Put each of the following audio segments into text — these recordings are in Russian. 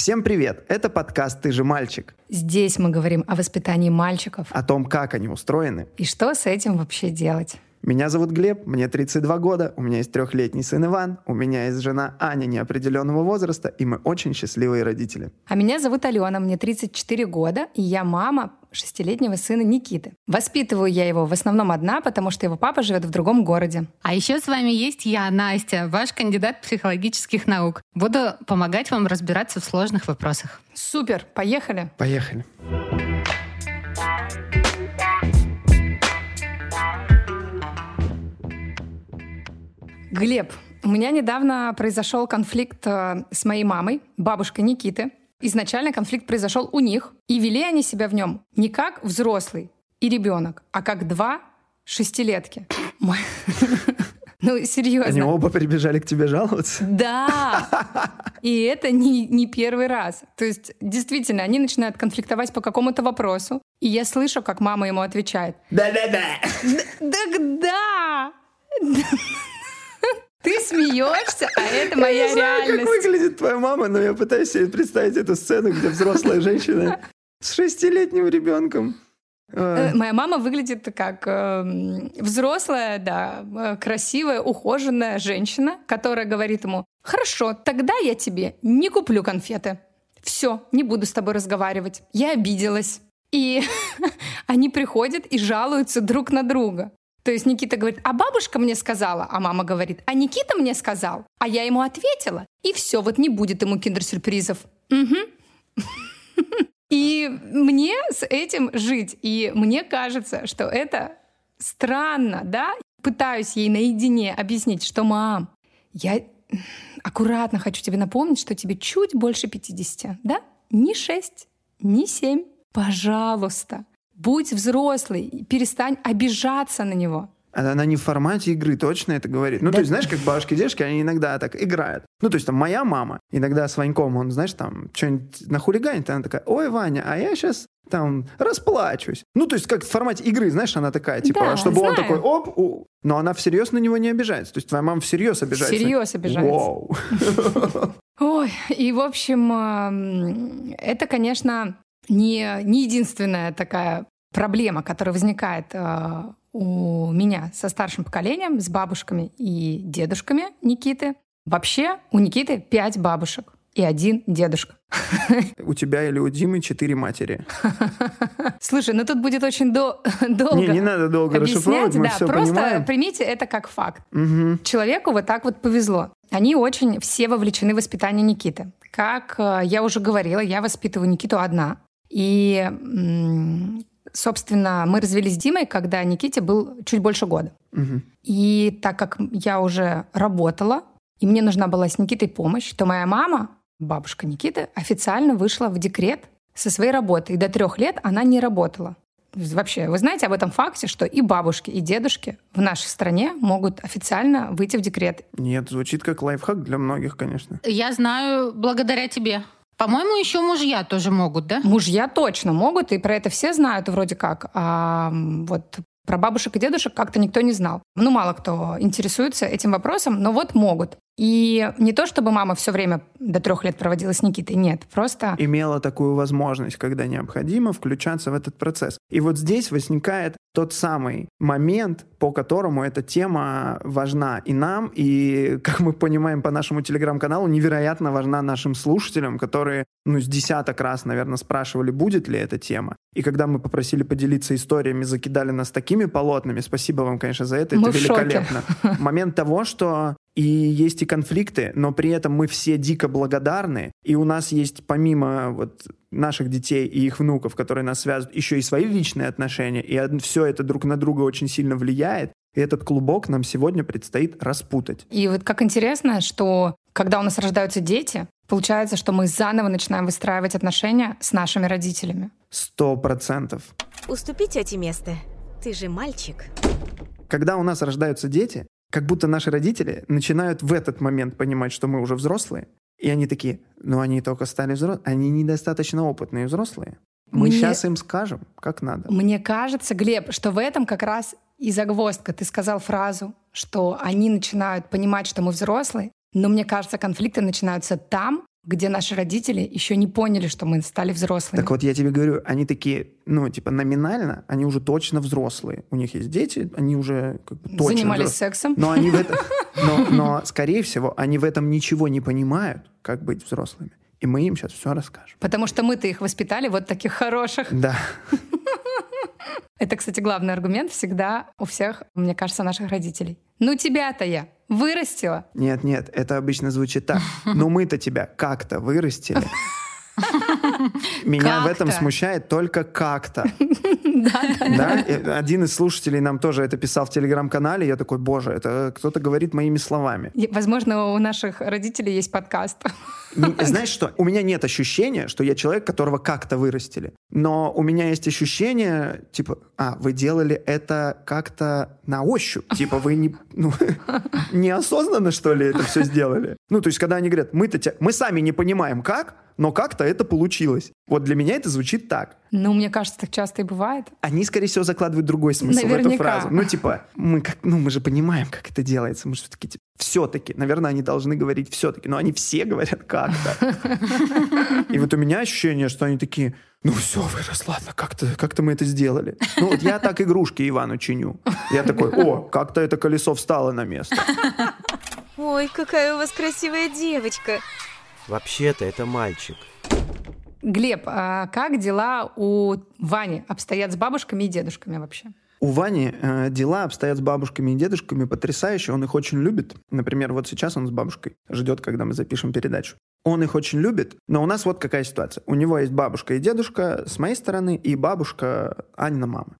Всем привет! Это подкаст «Ты же мальчик». Здесь мы говорим о воспитании мальчиков. О том, как они устроены. И что с этим вообще делать. Меня зовут Глеб, мне 32 года, у меня есть трехлетний сын Иван, у меня есть жена Аня неопределенного возраста, и мы очень счастливые родители. А меня зовут Алена, мне 34 года, и я мама шестилетнего сына Никиты. Воспитываю я его в основном одна, потому что его папа живет в другом городе. А еще с вами есть я, Настя, ваш кандидат психологических наук. Буду помогать вам разбираться в сложных вопросах. Супер, поехали? Поехали. Глеб, у меня недавно произошел конфликт э, с моей мамой, бабушкой Никиты. Изначально конфликт произошел у них, и вели они себя в нем не как взрослый и ребенок, а как два шестилетки. Ну, серьезно. Они оба прибежали к тебе жаловаться? Да. И это не, не первый раз. То есть, действительно, они начинают конфликтовать по какому-то вопросу, и я слышу, как мама ему отвечает. Да-да-да. Да, да. Ты смеешься, а это моя я не знаю, реальность. как выглядит твоя мама, но я пытаюсь себе представить эту сцену, где взрослая женщина с шестилетним ребенком. Э, Моя мама выглядит как э, взрослая, да, э, красивая, ухоженная женщина, которая говорит ему, хорошо, тогда я тебе не куплю конфеты. Все, не буду с тобой разговаривать. Я обиделась. И они приходят и жалуются друг на друга. То есть Никита говорит, а бабушка мне сказала, а мама говорит, а Никита мне сказал, а я ему ответила, и все, вот не будет ему киндер-сюрпризов. Угу. И мне с этим жить. И мне кажется, что это странно, да? Пытаюсь ей наедине объяснить, что, мам, я аккуратно хочу тебе напомнить, что тебе чуть больше 50, да? Не 6, не 7. Пожалуйста, будь взрослый, перестань обижаться на него. Она не в формате игры точно это говорит. Ну, Да. то есть, знаешь, как бабушки и дедушки, они иногда так играют. Ну, то есть, там, моя мама иногда с Ваньком, он, знаешь, там, что-нибудь нахулиганит, она такая, ой, Ваня, а я сейчас там расплачусь. Ну, то есть, как в формате игры, знаешь, она такая, типа, Да, чтобы он знаю. такой, оп, у. но она всерьез на него не обижается. То есть, твоя мама всерьез обижается. Всерьез обижается. Вау. Ой, и, в общем, эм, это, конечно, не, не единственная такая проблема, которая возникает э, у меня со старшим поколением, с бабушками и дедушками Никиты. Вообще у Никиты пять бабушек и один дедушка. У тебя или у Димы четыре матери. Слушай, ну тут будет очень дол- долго Не, не надо долго объяснять. мы да, все просто понимаем. примите это как факт. Мгм. Человеку вот так вот повезло. Они очень все вовлечены в воспитание Никиты. Как э, я уже говорила, я воспитываю Никиту одна. И, собственно, мы развелись с Димой, когда Никите был чуть больше года. Мгм. И так как я уже работала, и мне нужна была с Никитой помощь, то моя мама, бабушка Никиты, официально вышла в декрет со своей работы. И до трех лет она не работала. Вообще, вы знаете об этом факте, что и бабушки, и дедушки в нашей стране могут официально выйти в декрет. Нет, звучит как лайфхак для многих, конечно. Я знаю благодаря тебе. По-моему, еще мужья тоже могут, да? Мужья точно могут, и про это все знают вроде как. А вот про бабушек и дедушек как-то никто не знал. Ну, мало кто интересуется этим вопросом, но вот могут. И не то, чтобы мама все время до трех лет проводила с Никитой, нет, просто имела такую возможность, когда необходимо, включаться в этот процесс. И вот здесь возникает тот самый момент, по которому эта тема важна и нам, и, как мы понимаем по нашему телеграм-каналу, невероятно важна нашим слушателям, которые, ну, с десяток раз, наверное, спрашивали, будет ли эта тема. И когда мы попросили поделиться историями, закидали нас такими полотнами, спасибо вам, конечно, за это, Мы это в шоке. великолепно. Момент того, что и есть и конфликты, но при этом мы все дико благодарны, и у нас есть помимо вот наших детей и их внуков, которые нас связывают, еще и свои личные отношения, и все это друг на друга очень сильно влияет, и этот клубок нам сегодня предстоит распутать. И вот как интересно, что когда у нас рождаются дети, получается, что мы заново начинаем выстраивать отношения с нашими родителями. Сто процентов. Уступи тете место. Ты же мальчик. Когда у нас рождаются дети, как будто наши родители начинают в этот момент понимать, что мы уже взрослые, и они такие, ну они только стали взрослыми, они недостаточно опытные взрослые. Мы Мне- сейчас им скажем, как надо. Мне кажется, Глеб, что в этом как раз и загвоздка. Ты сказал фразу, что они начинают понимать, что мы взрослые, но мне кажется, конфликты начинаются там, где наши родители еще не поняли, что мы стали взрослыми. Так вот, я тебе говорю, они такие, ну, типа, номинально, они уже точно взрослые. У них есть дети, они уже как бы, точно Занимались взрослые. сексом. Но они в этом, но, но, скорее всего, они в этом ничего не понимают, как быть взрослыми. И мы им сейчас все расскажем. Потому что мы-то их воспитали вот таких хороших. Да. Это, кстати, главный аргумент всегда у всех, мне кажется, наших родителей. Ну тебя-то я вырастила. Нет, нет, это обычно звучит так. Но мы-то тебя как-то вырастили. Меня в этом смущает только как-то. Да, один из слушателей нам тоже это писал в телеграм-канале. Я такой, боже, это кто-то говорит моими словами. Возможно, у наших родителей есть подкаст. М- Знаешь что? У меня нет ощущения, что я человек, которого как-то вырастили. Но у меня есть ощущение, типа, а, вы делали это как-то на ощупь. Типа, вы не, ну, неосознанно, что ли, это все сделали? Ну, то есть, когда они говорят, мы-то тебя, мы сами не понимаем, как, но как-то это получилось. Вот для меня это звучит так. Ну, мне кажется, так часто и бывает. Они, скорее всего, закладывают другой смысл в эту Наверняка. фразу. Ну, типа, мы как, ну, мы же понимаем, как это делается. Мы же все-таки, типа, все-таки, наверное, они должны говорить все-таки, но они все говорят как-то. И вот у меня ощущение, что они такие, ну все, вырос, ладно, как-то как мы это сделали. Ну вот я так игрушки Ивану чиню. Я такой, о, как-то это колесо встало на место. Ой, какая у вас красивая девочка. Вообще-то это мальчик. Глеб, а как дела у Вани обстоят с бабушками и дедушками вообще? У Вани э, дела обстоят с бабушками и дедушками потрясающе. Он их очень любит. Например, вот сейчас он с бабушкой ждет, когда мы запишем передачу. Он их очень любит, но у нас вот какая ситуация. У него есть бабушка и дедушка с моей стороны, и бабушка Анина мама.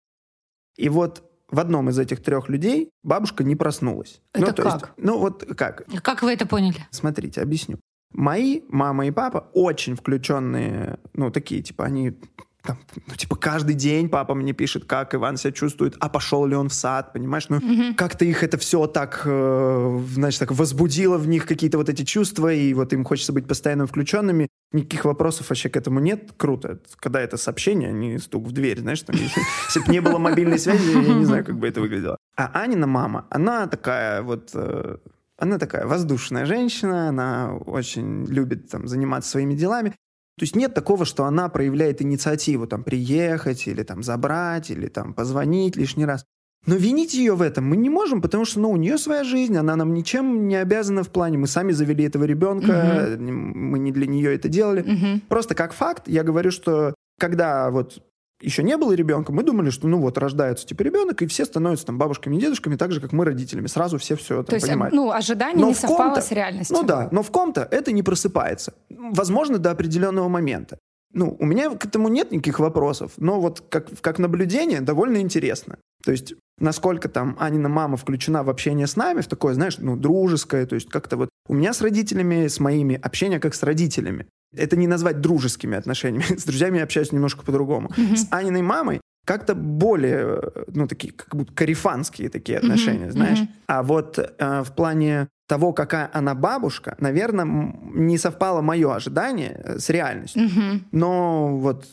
И вот в одном из этих трех людей бабушка не проснулась. Это ну, то есть, как? ну вот как? Как вы это поняли? Смотрите, объясню. Мои мама и папа очень включенные, ну, такие, типа, они там, ну, типа, каждый день папа мне пишет, как Иван себя чувствует, а пошел ли он в сад, понимаешь? Ну, как-то их это все так, э, знаешь, так возбудило в них какие-то вот эти чувства, и вот им хочется быть постоянно включенными. Никаких вопросов вообще к этому нет. Круто. Когда это сообщение, а не стук в дверь, знаешь, там, если, если бы не было мобильной связи, я не знаю, как бы это выглядело. А Анина мама, она такая вот... э, она такая воздушная женщина, она очень любит там, заниматься своими делами. То есть нет такого, что она проявляет инициативу там, приехать или там, забрать, или там, позвонить лишний раз. Но винить ее в этом мы не можем, потому что ну, у нее своя жизнь, она нам ничем не обязана в плане. Мы сами завели этого ребенка, мы не для нее это делали. Мгм. Просто как факт, я говорю, что когда вот еще не было ребенка, мы думали, что ну вот рождается типа ребенок, и все становятся там бабушками и дедушками, так же, как мы родителями. Сразу все все там То есть, понимают. ну, ожидание Но не совпало с реальностью. Ну да, но в ком-то это не просыпается. Возможно, до определенного момента. Ну, у меня к этому нет никаких вопросов, но вот как, как наблюдение довольно интересно. То есть, насколько там Анина мама включена в общение с нами, в такое, знаешь, ну, дружеское, то есть как-то вот у меня с родителями, с моими, общение как с родителями. Это не назвать дружескими отношениями. С друзьями я общаюсь немножко по-другому. С Аниной мамой как-то более, э, ну, такие, как будто карифанские такие отношения, знаешь. мгм. А вот э, в плане того, какая она бабушка, наверное, не совпало мое ожидание э, с реальностью. Мгм. Но вот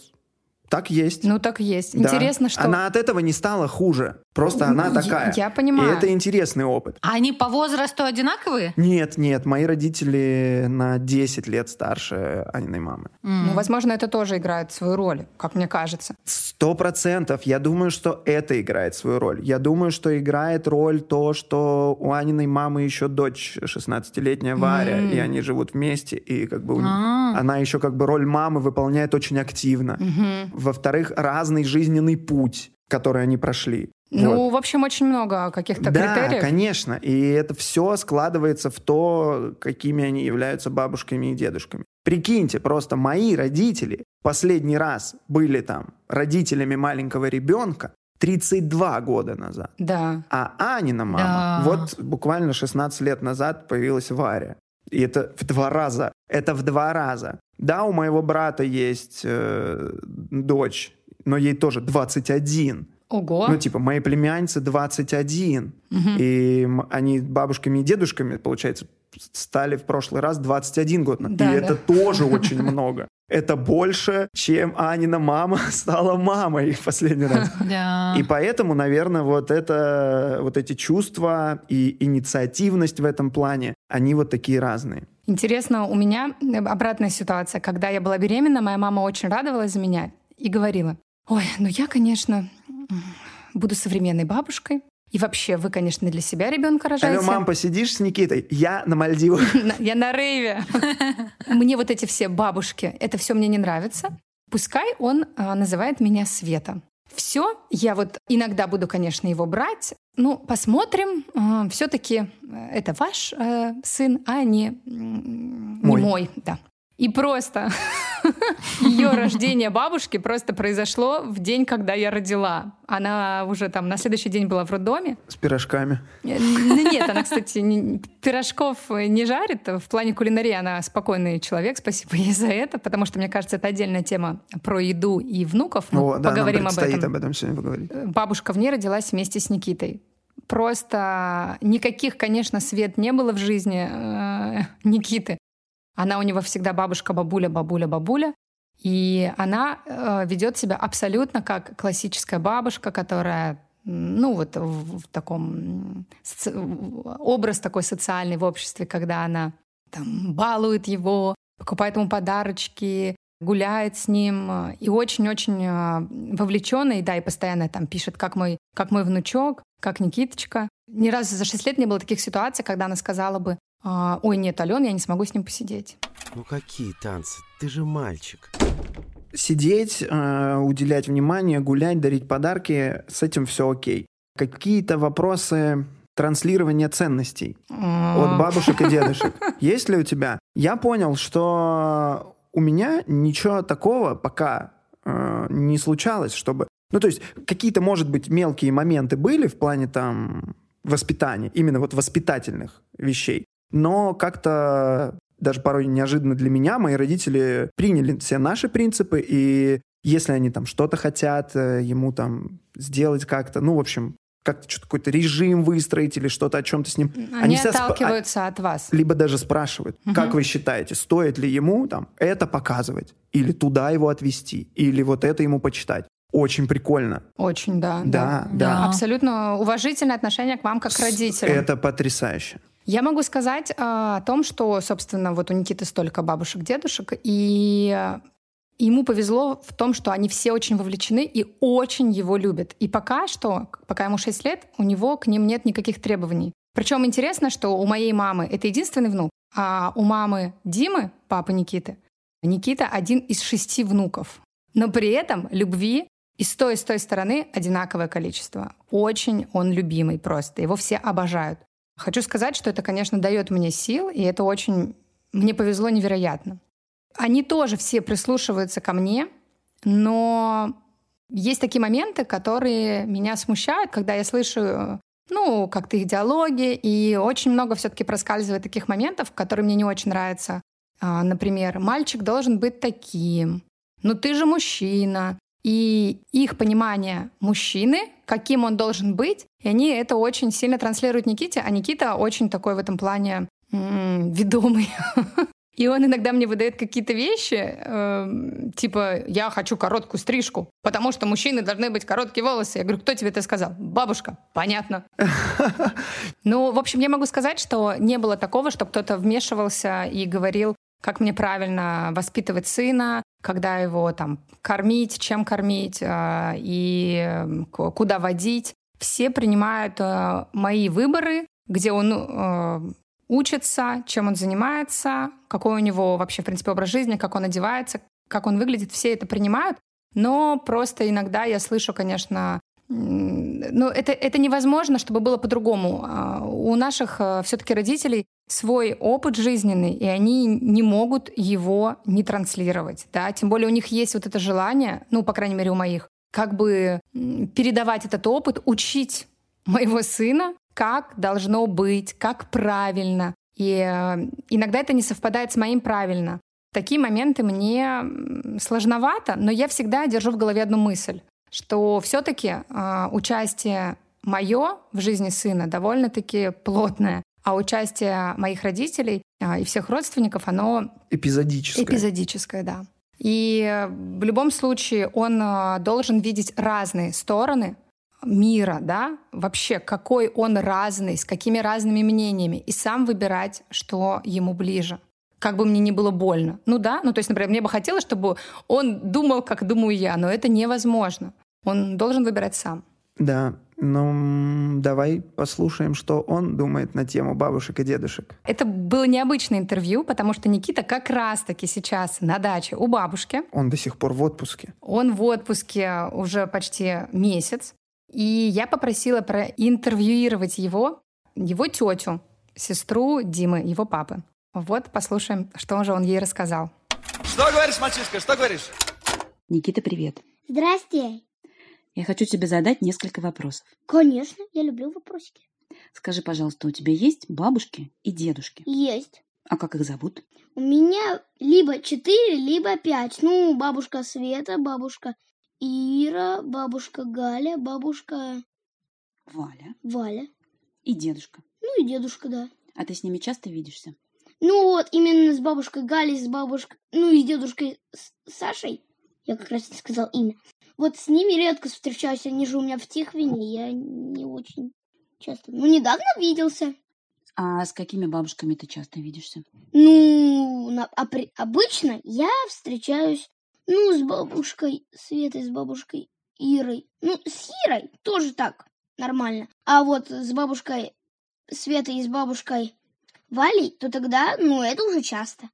так есть. Ну, так есть. Да. Интересно, что... Она от этого не стала хуже. Просто она Я- такая. я понимаю. И это интересный опыт. А они по возрасту одинаковые? Нет, нет, мои родители на 10 лет старше Аниной мамы. Ну, возможно, это тоже играет свою роль, как мне кажется. Сто процентов. Я думаю, что это играет свою роль. Я думаю, что играет роль то, что у Аниной мамы еще дочь 16-летняя Варя, М. и они живут вместе, и как бы у них- А. она еще как бы роль мамы выполняет очень активно. Мгм. Во-вторых, разный жизненный путь, который они прошли. Ну, Вот. в общем, очень много каких-то да, критериев. конечно. И это все складывается в то, какими они являются бабушками и дедушками. Прикиньте, просто мои родители последний раз были там родителями маленького ребенка 32 года назад. Да. А Анина мама, Да. вот буквально 16 лет назад появилась Варя. И это в два раза. Это в два раза. Да, у моего брата есть э, дочь, но ей тоже 21. Ого. Ну, типа, моей племяннице 21. Мгм. И они бабушками и дедушками, получается, стали в прошлый раз 21 год. Да, и да. это тоже очень много. Это больше, чем Анина мама стала мамой в последний раз. Да. И поэтому, наверное, вот, это, вот эти чувства и инициативность в этом плане, они вот такие разные. Интересно, у меня обратная ситуация. Когда я была беременна, моя мама очень радовалась за меня и говорила, ой, ну я, конечно, буду современной бабушкой, и вообще, вы, конечно, для себя ребенка рожаете. Алло, мам, посидишь с Никитой? Я на Мальдивах. Я на рейве. Мне вот эти все бабушки, это все мне не нравится. Пускай он а, называет меня Света. Все, я вот иногда буду, конечно, его брать. Ну, посмотрим. А, Все-таки э, это ваш э, сын, а не, не мой. мой. Да. И просто ее рождение бабушки просто произошло в день, когда я родила. Она уже там на следующий день была в роддоме. С пирожками? Э, нет, она, кстати, не, пирожков не жарит. В плане кулинарии она спокойный человек, спасибо ей за это, потому что, мне кажется, это отдельная тема про еду и внуков. Мы О, да, поговорим нам об этом. об этом сегодня поговорить. Э, бабушка в ней родилась вместе с Никитой. Просто никаких, конечно, свет не было в жизни э, Никиты. Она у него всегда бабушка, бабуля, бабуля, бабуля. И она э, ведет себя абсолютно как классическая бабушка, которая ну вот в, в таком соци... образ такой социальный в обществе, когда она там балует его, покупает ему подарочки, гуляет с ним э, и очень-очень э, вовлеченный, да, и постоянно там пишет, как мой, как мой внучок, как Никиточка. Ни разу за шесть лет не было таких ситуаций, когда она сказала бы, а, ой, нет, Ален, я не смогу с ним посидеть. Ну какие танцы? Ты же мальчик. Сидеть, э, уделять внимание, гулять, дарить подарки, с этим все окей. Какие-то вопросы транслирования ценностей от бабушек и дедушек. Есть ли у тебя? Я понял, что у меня ничего такого пока э, не случалось, чтобы... Ну, то есть какие-то, может быть, мелкие моменты были в плане там воспитания, именно вот воспитательных вещей. Но как-то даже порой неожиданно для меня мои родители приняли все наши принципы, и если они там что-то хотят э, ему там сделать как-то, ну, в общем, как-то что-то какой-то режим выстроить или что-то о чем-то с ним. Они, они отталкиваются спа- от вас. Либо даже спрашивают, угу. как вы считаете, стоит ли ему там это показывать, или туда его отвести, или вот это ему почитать. Очень прикольно. Очень, да. Да, да. да. Абсолютно уважительное отношение к вам как к родителям. Это потрясающе. Я могу сказать э, о том, что, собственно, вот у Никиты столько бабушек, дедушек, и ему повезло в том, что они все очень вовлечены и очень его любят. И пока что, пока ему 6 лет, у него к ним нет никаких требований. Причем интересно, что у моей мамы это единственный внук, а у мамы Димы, папы Никиты, Никита один из шести внуков. Но при этом любви и с той, и с той стороны одинаковое количество. Очень он любимый просто. Его все обожают. Хочу сказать, что это, конечно, дает мне сил, и это очень... Мне повезло невероятно. Они тоже все прислушиваются ко мне, но есть такие моменты, которые меня смущают, когда я слышу, ну, как-то их диалоги, и очень много все-таки проскальзывает таких моментов, которые мне не очень нравятся. А, например, мальчик должен быть таким, ну ты же мужчина, и их понимание мужчины, каким он должен быть, и они это очень сильно транслируют Никите, а Никита очень такой в этом плане м-м, ведомый. И он иногда мне выдает какие-то вещи, э, типа «я хочу короткую стрижку, потому что мужчины должны быть короткие волосы». Я говорю «кто тебе это сказал?» «Бабушка». «Понятно». Ну, в общем, я могу сказать, что не было такого, что кто-то вмешивался и говорил как мне правильно воспитывать сына, когда его там кормить, чем кормить э, и куда водить. Все принимают э, мои выборы, где он э, учится, чем он занимается, какой у него вообще, в принципе, образ жизни, как он одевается, как он выглядит. Все это принимают, но просто иногда я слышу, конечно, ну, это, это невозможно, чтобы было по-другому. А, у наших э, все-таки родителей свой опыт жизненный, и они не могут его не транслировать. Да? Тем более у них есть вот это желание, ну, по крайней мере, у моих, как бы передавать этот опыт, учить моего сына, как должно быть, как правильно. И э, иногда это не совпадает с моим правильно. такие моменты мне сложновато, но я всегда держу в голове одну мысль что все-таки э, а, участие мое в жизни сына довольно-таки плотное, а участие моих родителей э, и всех родственников, оно... Эпизодическое. Эпизодическое, да. И в любом случае он э, должен видеть разные стороны мира, да, вообще какой он разный, с какими разными мнениями, и сам выбирать, что ему ближе. Как бы мне не было больно. Ну да, ну то есть, например, мне бы хотелось, чтобы он думал, как думаю я, но это невозможно. Он должен выбирать сам. Да, ну давай послушаем, что он думает на тему бабушек и дедушек. Это было необычное интервью, потому что Никита как раз-таки сейчас на даче у бабушки. Он до сих пор в отпуске. Он в отпуске уже почти месяц. И я попросила проинтервьюировать его, его тетю, сестру Димы, его папы. Вот послушаем, что же он ей рассказал. Что говоришь, мальчишка, что говоришь? Никита, привет. Здрасте. Я хочу тебе задать несколько вопросов. Конечно, я люблю вопросики. Скажи, пожалуйста, у тебя есть бабушки и дедушки? Есть. А как их зовут? У меня либо четыре, либо пять. Ну, бабушка Света, бабушка Ира, бабушка Галя, бабушка Валя. Валя. И дедушка. Ну и дедушка, да. А ты с ними часто видишься? Ну вот, именно с бабушкой Галей, с бабушкой, ну и с дедушкой Сашей. Я как раз не сказал имя. Вот с ними редко встречаюсь, они же у меня в Тихвине, я не очень часто. Ну, недавно виделся. А с какими бабушками ты часто видишься? Ну, на, а при, обычно я встречаюсь, ну, с бабушкой Светой, с бабушкой Ирой. Ну, с Ирой тоже так, нормально. А вот с бабушкой Светой и с бабушкой Валей, то тогда, ну, это уже часто.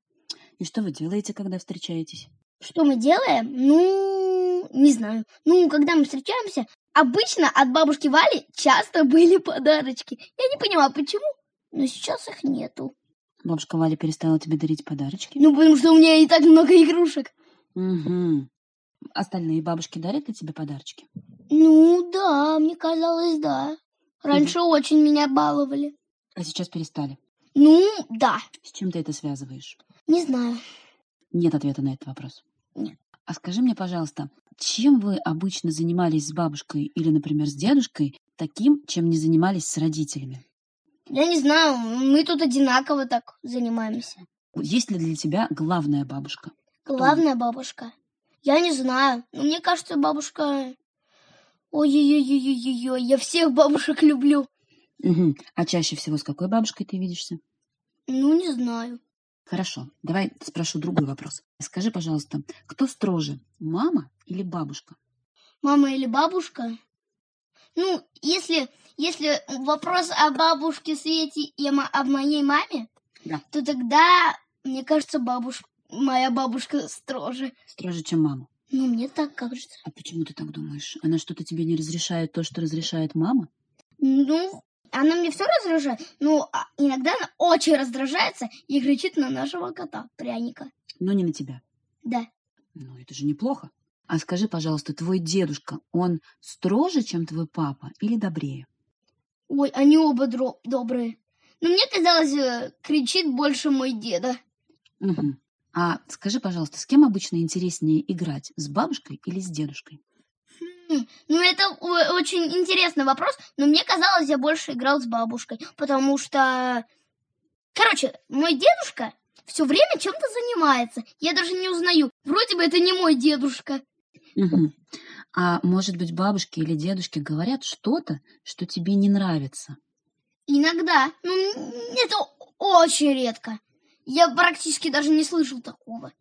И что вы делаете, когда встречаетесь? Что мы делаем? Ну, не знаю. Ну, когда мы встречаемся, обычно от бабушки Вали часто были подарочки. Я не понимаю, почему, но сейчас их нету. Бабушка Валя перестала тебе дарить подарочки? Ну, потому что у меня и так много игрушек. Угу. Остальные бабушки дарят ли тебе подарочки? Ну, да, мне казалось, да. Раньше угу. очень меня баловали. А сейчас перестали? Ну, да. С чем ты это связываешь? Не знаю. Нет ответа на этот вопрос? Нет. А скажи мне, пожалуйста, чем вы обычно занимались с бабушкой или, например, с дедушкой таким, чем не занимались с родителями? Я не знаю, мы тут одинаково так занимаемся. Есть ли для тебя главная бабушка? Главная бабушка? Я не знаю. Но мне кажется, бабушка... Ой-ой-ой-ой-ой-ой, я всех бабушек люблю. Угу. А чаще всего с какой бабушкой ты видишься? Ну, не знаю. Хорошо, давай спрошу другой вопрос. Скажи, пожалуйста, кто строже, мама или бабушка? Мама или бабушка? Ну, если, если вопрос о бабушке Свете и о моей маме, да. то тогда, мне кажется, бабушка, моя бабушка строже. Строже, чем мама? Ну, мне так кажется. А почему ты так думаешь? Она что-то тебе не разрешает то, что разрешает мама? Ну, она мне все раздражает, но а, иногда она очень раздражается и кричит на нашего кота, пряника. Но не на тебя. Да. Ну, это же неплохо. А скажи, пожалуйста, твой дедушка, он строже, чем твой папа, или добрее? Ой, они оба дро- добрые. Но мне казалось, э, кричит больше мой деда. Угу. А скажи, пожалуйста, с кем обычно интереснее играть, с бабушкой или с дедушкой? Ну, это очень интересный вопрос, но мне казалось, я больше играл с бабушкой, потому что... Короче, мой дедушка все время чем-то занимается. Я даже не узнаю. Вроде бы это не мой дедушка. Угу. А может быть, бабушки или дедушки говорят что-то, что тебе не нравится? Иногда. Ну, это очень редко. Я практически даже не слышал такого.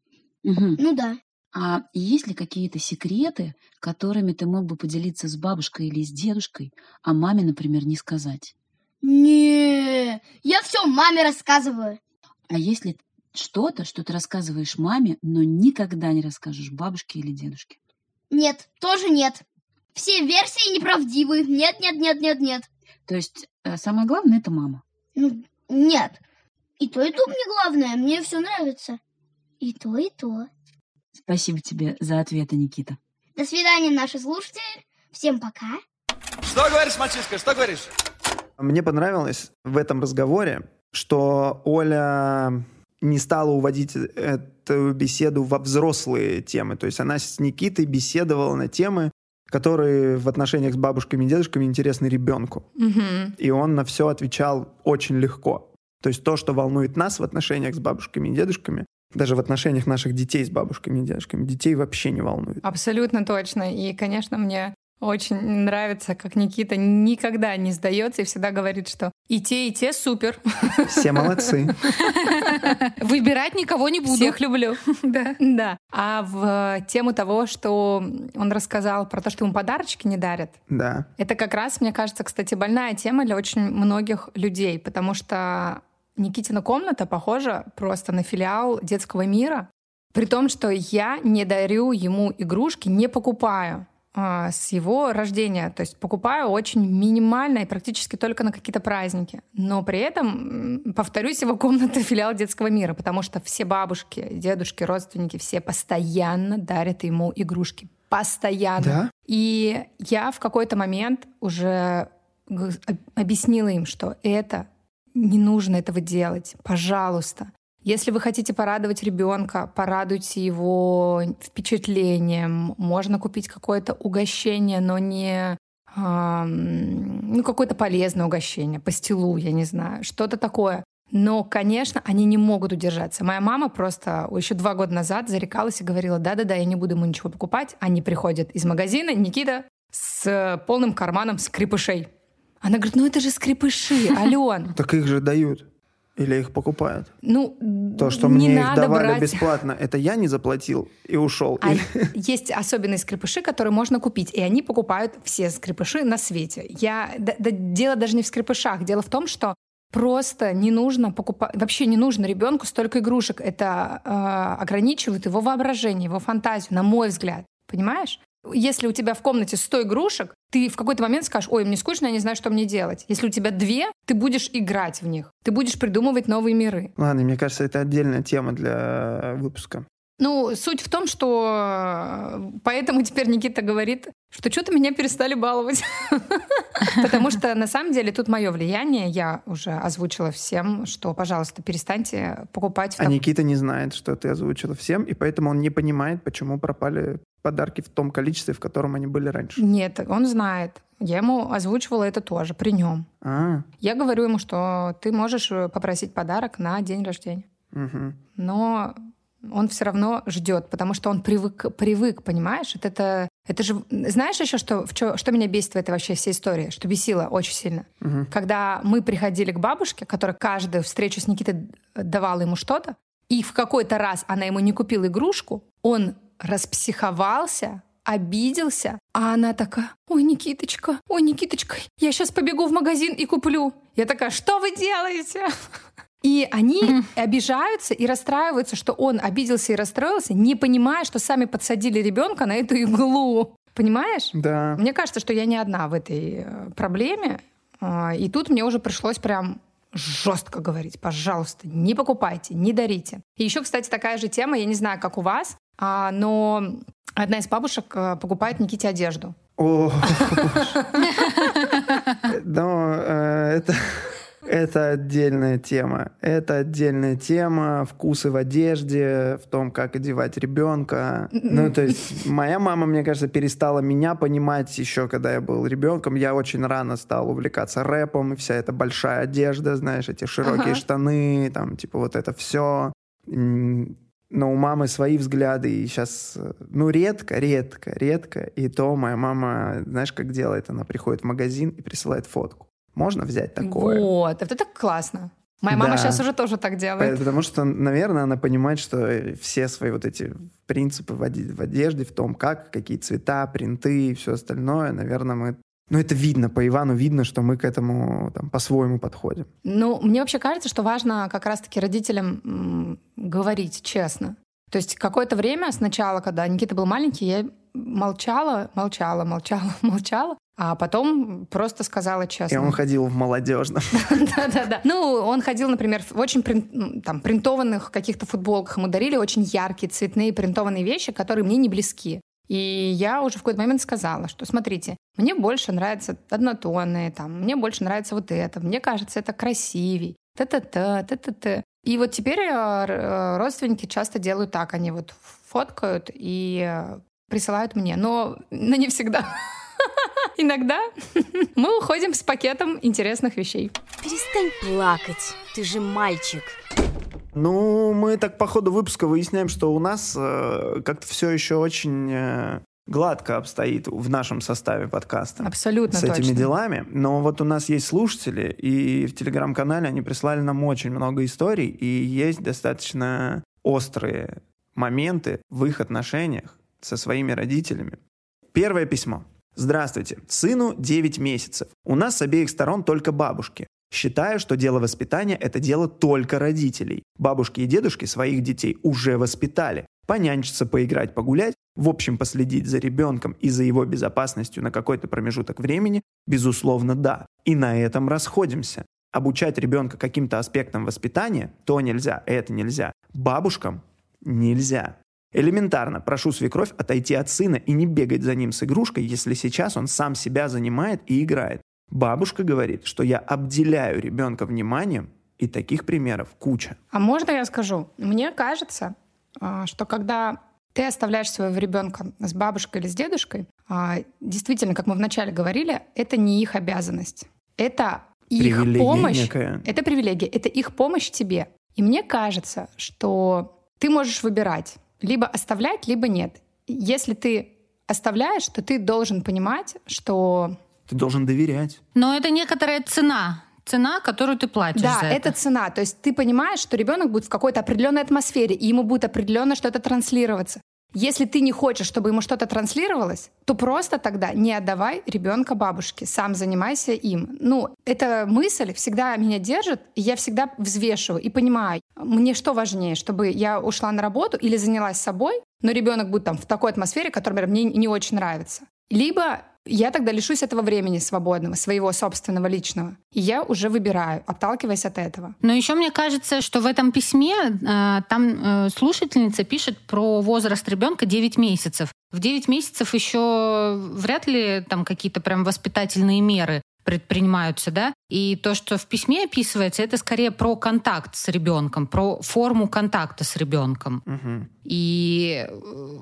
Угу. Ну да. А есть ли какие-то секреты, которыми ты мог бы поделиться с бабушкой или с дедушкой, а маме, например, не сказать? Не, я все маме рассказываю. А есть ли что-то, что ты рассказываешь маме, но никогда не расскажешь бабушке или дедушке? Нет, тоже нет. Все версии неправдивые. Нет, нет, нет, нет, нет. То есть э, самое главное это мама? Ну, нет. И то, и то мне главное. Мне все нравится. И то, и то. Спасибо тебе за ответы, Никита. До свидания, наши слушатели. Всем пока. Что говоришь, мальчишка, что говоришь? Мне понравилось в этом разговоре, что Оля не стала уводить эту беседу во взрослые темы. То есть она с Никитой беседовала на темы, которые в отношениях с бабушками и дедушками интересны ребенку. Угу. И он на все отвечал очень легко. То есть то, что волнует нас в отношениях с бабушками и дедушками, даже в отношениях наших детей с бабушками и дедушками, детей вообще не волнует. Абсолютно точно. И, конечно, мне Очень нравится, как Никита никогда не сдается и всегда говорит, что и те, и те супер. Все молодцы. Выбирать никого не буду. Всех люблю. Да. Да. А в тему того, что он рассказал про то, что ему подарочки не дарят, Да. это как раз, мне кажется, кстати, больная тема для очень многих людей, потому что Никитина комната похожа просто на филиал детского мира, при том, что я не дарю ему игрушки, не покупаю а, с его рождения. То есть покупаю очень минимально и практически только на какие-то праздники. Но при этом, повторюсь, его комната филиал детского мира, потому что все бабушки, дедушки, родственники, все постоянно дарят ему игрушки. Постоянно. Да? И я в какой-то момент уже объяснила им, что это не нужно этого делать. Пожалуйста. Если вы хотите порадовать ребенка, порадуйте его впечатлением. Можно купить какое-то угощение, но не ам, ну, какое-то полезное угощение, пастилу, я не знаю, что-то такое. Но, конечно, они не могут удержаться. Моя мама просто еще два года назад зарекалась и говорила, да-да-да, я не буду ему ничего покупать. Они приходят из магазина, Никита с полным карманом скрипышей. Она говорит, ну это же скрипыши, Ален. Так их же дают. Или их покупают. Ну, То, что не мне их надо давали брать. бесплатно, это я не заплатил и ушел. А Или- есть особенные скрипыши, которые можно купить, и они покупают все скрипыши на свете. Я, да- да дело даже не в скрипышах, дело в том, что просто не нужно покупать, вообще не нужно ребенку столько игрушек. Это э, ограничивает его воображение, его фантазию, на мой взгляд. Понимаешь? Если у тебя в комнате 100 игрушек, ты в какой-то момент скажешь, ой, мне скучно, я не знаю, что мне делать. Если у тебя две, ты будешь играть в них. Ты будешь придумывать новые миры. Ладно, мне кажется, это отдельная тема для выпуска. Ну, суть в том, что э, поэтому теперь Никита говорит, что что-то меня перестали баловать. Потому что на самом деле тут мое влияние. Я уже озвучила всем, что, пожалуйста, перестаньте покупать А Никита не знает, что ты озвучила всем, и поэтому он не понимает, почему пропали подарки в том количестве, в котором они были раньше. Нет, он знает. Я ему озвучивала это тоже при нем. А, Я говорю ему, что ты можешь э, попросить подарок на день рождения. мгм. но он все равно ждет, потому что он привык, привык, понимаешь? Это, это, это же, знаешь еще, что, в чё- что меня бесит в этой вообще всей истории, что бесило очень сильно? Мгм. Когда мы приходили к бабушке, которая каждую встречу с Никитой давала ему что-то, и в какой-то раз она ему не купила игрушку, он распсиховался, обиделся, а она такая, ой, Никиточка, ой, Никиточка, я сейчас побегу в магазин и куплю. Я такая, что вы делаете? И они обижаются и расстраиваются, что он обиделся и расстроился, не понимая, что сами подсадили ребенка на эту иглу. Понимаешь? Да. Мне кажется, что я не одна в этой э, проблеме. А, И тут мне уже пришлось прям жестко говорить, пожалуйста, не покупайте, не дарите. И еще, кстати, такая же тема, я не знаю, как у вас, а, но одна из бабушек э, покупает Никите одежду. О, Но э, это, это отдельная тема. Это отдельная тема. Вкусы в одежде, в том, как одевать ребенка. Ну, то есть моя мама, мне кажется, перестала меня понимать еще, когда я был ребенком. Я очень рано стал увлекаться рэпом, и вся эта большая одежда, знаешь, эти широкие Ага. штаны, там, типа, вот это все. Но у мамы свои взгляды, и сейчас, ну, редко, редко, редко. И то моя мама, знаешь, как делает? Она приходит в магазин и присылает фотку. Можно взять такое? Вот, это так классно. Моя мама Да. сейчас уже тоже так делает. Потому что, наверное, она понимает, что все свои вот эти принципы в одежде, в том, как, какие цвета, принты и все остальное, наверное, мы... Ну, это видно, по Ивану видно, что мы к этому там по-своему подходим. Ну, мне вообще кажется, что важно как раз-таки родителям м, говорить честно. То есть какое-то время сначала, когда Никита был маленький, я молчала, молчала, молчала, молчала, а потом просто сказала И честно. он ходил в молодежном. Да-да-да. Ну, он ходил, например, в очень ну, там, принтованных каких-то футболках. Ему дарили очень яркие, цветные, принтованные вещи, которые мне не близки. И я уже в какой-то момент сказала, что смотрите, мне больше нравятся однотонные, там, мне больше нравится вот это, мне кажется, это красивей, та-та-та, та-та-та. И вот теперь э, э, родственники часто делают так, они вот фоткают и присылают мне, но, но не всегда. Иногда мы уходим с пакетом интересных вещей. Перестань плакать, ты же мальчик. Ну, мы так по ходу выпуска выясняем, что у нас э, как-то все еще очень э, гладко обстоит в нашем составе подкаста. Абсолютно С этими точно. делами. Но вот у нас есть слушатели, и в телеграм-канале они прислали нам очень много историй, и есть достаточно острые моменты в их отношениях со своими родителями. Первое письмо. Здравствуйте. Сыну 9 месяцев. У нас с обеих сторон только бабушки. Считаю, что дело воспитания – это дело только родителей. Бабушки и дедушки своих детей уже воспитали. Понянчиться, поиграть, погулять, в общем, последить за ребенком и за его безопасностью на какой-то промежуток времени, безусловно, да. И на этом расходимся. Обучать ребенка каким-то аспектам воспитания – то нельзя, это нельзя. Бабушкам – нельзя. Элементарно прошу свекровь отойти от сына и не бегать за ним с игрушкой, если сейчас он сам себя занимает и играет. Бабушка говорит, что я обделяю ребенка вниманием, и таких примеров куча. А можно я скажу? Мне кажется, а, что когда ты оставляешь своего ребенка с бабушкой или с дедушкой, а, действительно, как мы вначале говорили, это не их обязанность. Это их Привилегия помощь. некая. Это привилегия, это их помощь тебе. И мне кажется, что ты можешь выбирать либо оставлять, либо нет. Если ты оставляешь, то ты должен понимать, что Ты должен доверять. Но это некоторая цена. Цена, которую ты платишь Да, это. это. цена. То есть ты понимаешь, что ребенок будет в какой-то определенной атмосфере, и ему будет определенно что-то транслироваться. Если ты не хочешь, чтобы ему что-то транслировалось, то просто тогда не отдавай ребенка бабушке, сам занимайся им. Ну, эта мысль всегда меня держит, и я всегда взвешиваю и понимаю, мне что важнее, чтобы я ушла на работу или занялась собой, но ребенок будет там в такой атмосфере, которая мне не очень нравится. Либо я тогда лишусь этого времени свободного, своего собственного личного. И я уже выбираю, отталкиваясь от этого. Но еще мне кажется, что в этом письме э, там э, слушательница пишет про возраст ребенка 9 месяцев. В 9 месяцев еще вряд ли там какие-то прям воспитательные меры предпринимаются, да? И то, что в письме описывается, это скорее про контакт с ребенком, про форму контакта с ребенком. Мгм. И э,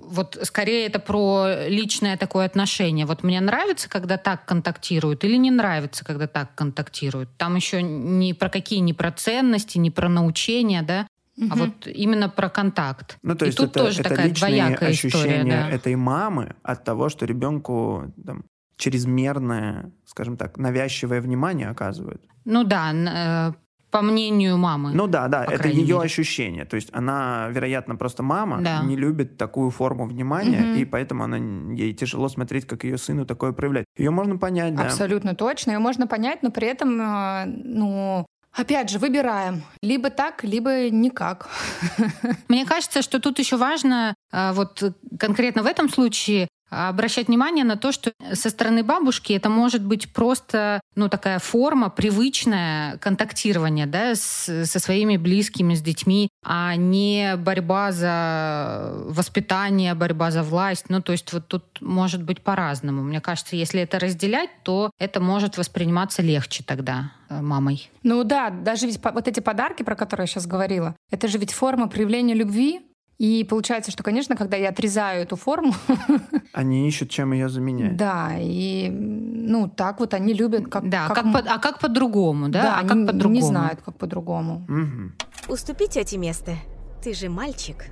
вот скорее это про личное такое отношение. Вот мне нравится, когда так контактируют, или не нравится, когда так контактируют. Там еще не про какие, не про ценности, не про научение, да, а вот именно про контакт. Ну, то И есть тут это, тоже это такая двоякая история, ощущения да. этой мамы от того, что ребенку там, чрезмерное, скажем так, навязчивое внимание оказывают. Ну да, э, по мнению мамы. Ну да, да, это ее мере. ощущение. То есть она, вероятно, просто мама, Да. не любит такую форму внимания, Мгм. и поэтому она, ей тяжело смотреть, как ее сыну такое проявлять. Ее можно понять, да. Абсолютно точно. Ее можно понять, но при этом, э, ну, опять же, выбираем. Либо так, либо никак. Мне кажется, что тут еще важно, а, вот э, конкретно в этом случае, обращать внимание на то, что со стороны бабушки это может быть просто ну, такая форма, привычное контактирование да, с- со своими близкими, с детьми, а не борьба за воспитание, борьба за власть. Ну, то есть вот тут может быть по-разному. Мне кажется, если это разделять, то это может восприниматься легче тогда э, мамой. Ну да, даже ведь вот эти подарки, про которые я сейчас говорила, это же ведь форма проявления любви. И получается, что, конечно, когда я отрезаю эту форму, Они ищут, чем ее заменять. да, и ну так вот они любят, как, Да, как как по- а как по-другому, да? да, а они как по-другому? не знают, как по-другому. Мгм. Уступи тете место. Ты же мальчик.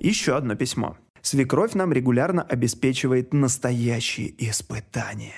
Еще одно письмо. Свекровь нам регулярно обеспечивает настоящие испытания.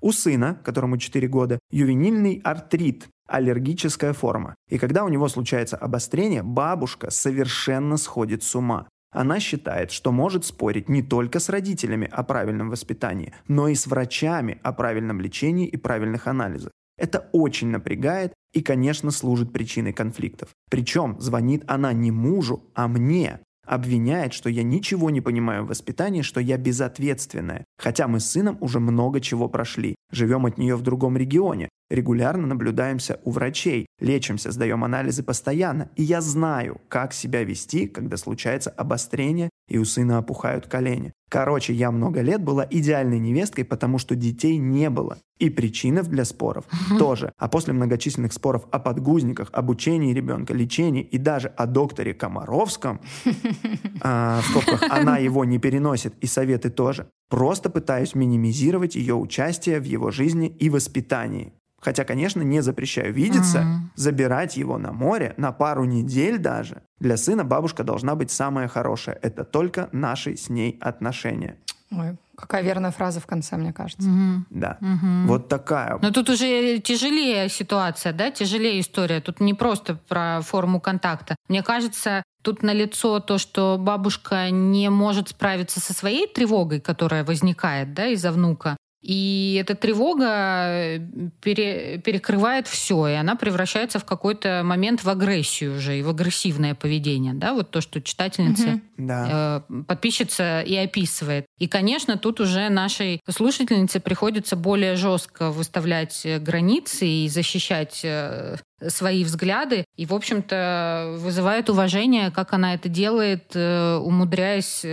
У сына, которому 4 года, ювенильный артрит, аллергическая форма. И когда у него случается обострение, бабушка совершенно сходит с ума. Она считает, что может спорить не только с родителями о правильном воспитании, но и с врачами о правильном лечении и правильных анализах. Это очень напрягает и, конечно, служит причиной конфликтов. Причем звонит она не мужу, а мне. Обвиняет, что я ничего не понимаю в воспитании, что я безответственная. Хотя мы с сыном уже много чего прошли. Живем от нее в другом регионе. Регулярно наблюдаемся у врачей. Лечимся, сдаем анализы постоянно. И я знаю, как себя вести, когда случается обострение и у сына опухают колени. Короче, я много лет была идеальной невесткой, потому что детей не было. И причинов для споров тоже. А после многочисленных споров о подгузниках, обучении ребенка, лечении и даже о докторе Комаровском, а, в скобках, она его не переносит, и советы тоже, просто пытаюсь минимизировать ее участие в его жизни и воспитании. Хотя, конечно, не запрещаю видеться, Мгм. забирать его на море на пару недель даже. Для сына бабушка должна быть самая хорошая. Это только наши с ней отношения. Ой, Какая верная фраза в конце, мне кажется. Мгм. Да. Мгм. Вот такая. Но тут уже тяжелее ситуация, да, тяжелее история. Тут не просто про форму контакта. Мне кажется, тут налицо то, что бабушка не может справиться со своей тревогой, которая возникает, да, из-за внука. И эта тревога э, пере- перекрывает все, и она превращается в какой-то момент в агрессию уже, и в агрессивное поведение, да, вот то, что читательница. Да. э, подписчица и описывает. И, конечно, тут уже нашей слушательнице приходится более жестко выставлять э, границы и защищать э, свои взгляды. И, в общем-то, вызывает уважение, как она это делает, э, умудряясь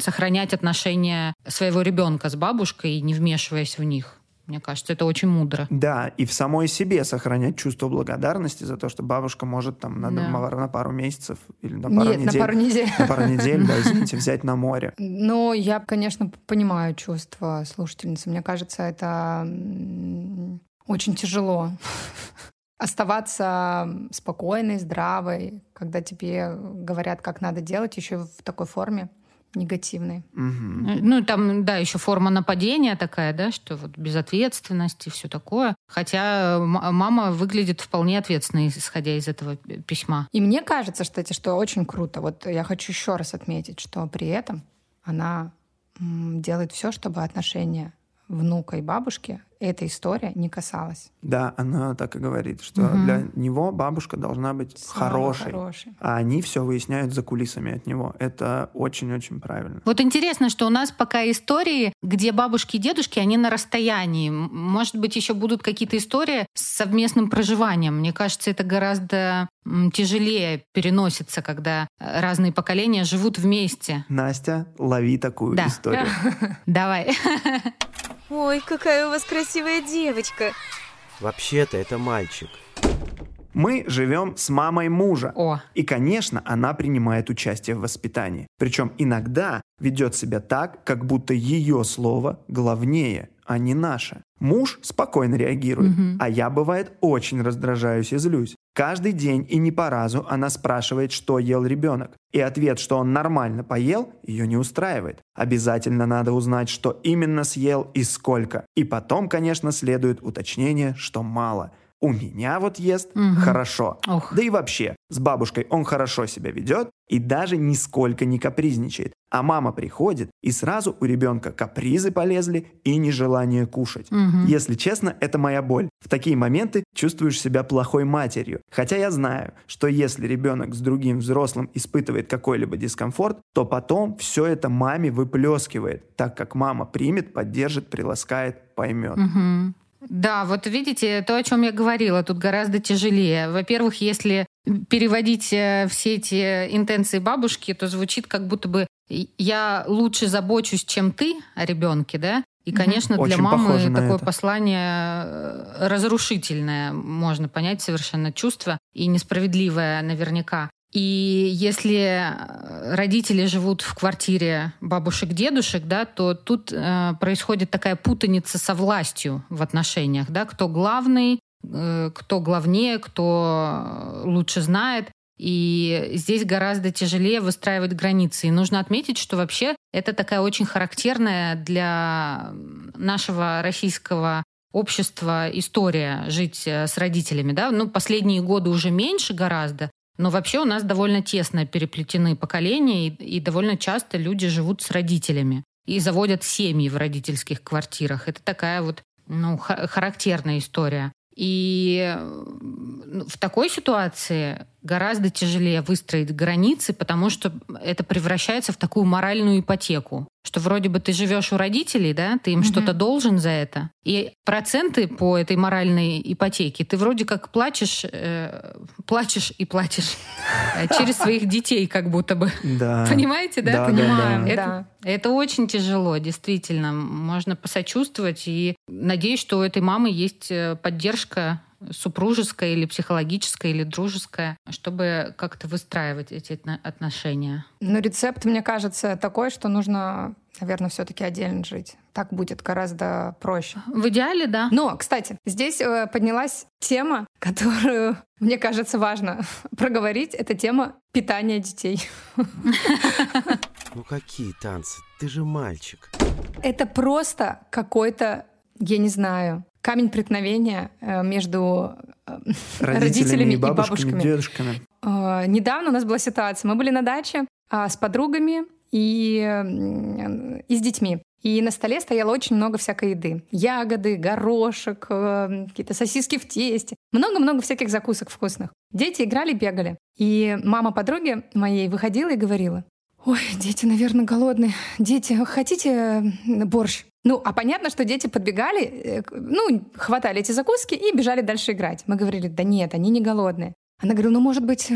сохранять отношения своего ребенка с бабушкой и не вмешиваясь в них. Мне кажется, это очень мудро. Да, и в самой себе сохранять чувство благодарности за то, что бабушка может там на, Да. на пару месяцев или на пару Нет, на недель, пару недель. на пару недель, да, извините, взять на море. Но я, конечно, понимаю чувства слушательницы. Мне кажется, это очень тяжело. Оставаться спокойной, здравой, когда тебе говорят, как надо делать, еще в такой форме негативной. Мгм. Ну, там, да, еще форма нападения такая, да, что вот безответственность и все такое. Хотя м- мама выглядит вполне ответственной, исходя из этого письма. И мне кажется, кстати, что очень круто. Вот я хочу еще раз отметить, что при этом она делает все, чтобы отношения внука и бабушки эта история не касалась. Да, она так и говорит, что Мгм. для него бабушка должна быть Самый хорошей, хороший. а они все выясняют за кулисами от него. Это очень-очень правильно. Вот интересно, что у нас пока истории, где бабушки и дедушки, они на расстоянии. Может быть, еще будут какие-то истории с совместным проживанием. Мне кажется, это гораздо тяжелее переносится, когда э, разные поколения живут вместе. Настя, лови такую Да. историю. Давай. Ой, какая у вас красивая девочка. Вообще-то это мальчик. Мы живем с мамой мужа. О, И, конечно, она принимает участие в воспитании. Причем иногда ведет себя так, как будто ее слово главнее, а не наше. Муж спокойно реагирует, Мгм. а я, бывает, очень раздражаюсь и злюсь. Каждый день и не по разу она спрашивает, что ел ребенок. И ответ, что он нормально поел, ее не устраивает. Обязательно надо узнать, что именно съел и сколько. И потом, конечно, следует уточнение, что мало. У меня вот ест Мгм. хорошо. ох. Да и вообще, с бабушкой он хорошо себя ведет и даже нисколько не капризничает. А мама приходит, и сразу у ребенка капризы полезли и нежелание кушать. Мгм. Если честно, это моя боль. В такие моменты чувствуешь себя плохой матерью. Хотя я знаю, что если ребенок с другим взрослым испытывает какой-либо дискомфорт, то потом все это маме выплескивает, так как мама примет, поддержит, приласкает, поймет. Мгм. Да, вот видите, то, о чем я говорила, тут гораздо тяжелее. Во-первых, если переводить э, все эти интенции бабушки, то звучит как будто бы я лучше забочусь, чем ты о ребенке, да? И, конечно, для Очень мамы такое это. послание э, разрушительное, можно понять совершенно чувство, и несправедливое наверняка. И если э, родители живут в квартире бабушек-дедушек, да, то тут э, происходит такая путаница со властью в отношениях, да, кто главный, э, кто главнее, кто э, лучше знает. И здесь гораздо тяжелее выстраивать границы. И нужно отметить, что вообще это такая очень характерная для нашего российского общества история жить э, с родителями. Да? Ну, последние годы уже меньше гораздо, но вообще у нас довольно тесно переплетены поколения, и, и довольно часто люди живут с родителями и заводят семьи в родительских квартирах. Это такая вот ну, ха- характерная история. И э, в такой ситуации гораздо тяжелее выстроить границы, потому что это превращается в такую моральную ипотеку, что вроде бы ты живешь у родителей, да, ты им Мгм. что-то должен за это, и проценты по этой моральной ипотеке ты вроде как плачешь, э, плачешь и платишь э, через своих детей, как будто бы. Да. Понимаете, да? Да, Понимаем, да. Это, это очень тяжело, действительно. Можно посочувствовать. И надеюсь, что у этой мамы есть э, поддержка супружеская или психологическая или дружеская, чтобы как-то выстраивать эти отно- отношения. Но рецепт, мне кажется, такой, что нужно, наверное, все-таки отдельно жить. Так будет гораздо проще. В идеале, да. Но, кстати, здесь э, поднялась тема которую, мне кажется, важно проговорить. Это тема питания детей. Ну какие танцы? Ты же мальчик. Это просто какой-то, я не знаю, камень преткновения э, между э, родителями, и бабушками, бабушками. дедушками. Э, недавно у нас была ситуация. Мы были на даче а, с подругами и, и с детьми. И на столе стояло очень много всякой еды. Ягоды, горошек, какие-то сосиски в тесте. Много-много всяких закусок вкусных. Дети играли, бегали. И мама подруги моей выходила и говорила, Ой, дети, наверное, голодные. Дети, хотите борщ? Ну, а понятно, что дети подбегали, э, ну, хватали эти закуски и бежали дальше играть. Мы говорили, да нет, они не голодные. Она говорила, ну, может быть,